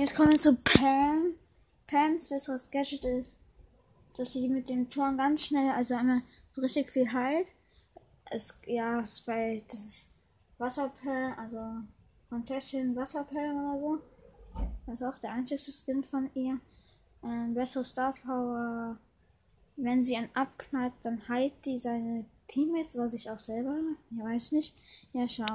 Jetzt kommen wir zu Pam. Pams besseres Gadget ist, dass sie mit dem Turm ganz schnell, also einmal so richtig viel heilt. Es, ja, es, weil das ist Wasserperlen, also Prinzessin Wasserperlen oder so. Das ist auch der einzige Skin von ihr. Ähm, bessere Star Power. Wenn sie einen abknallt, dann heilt die seine Teammates oder sich auch selber. Ich weiß nicht. Ja, schau.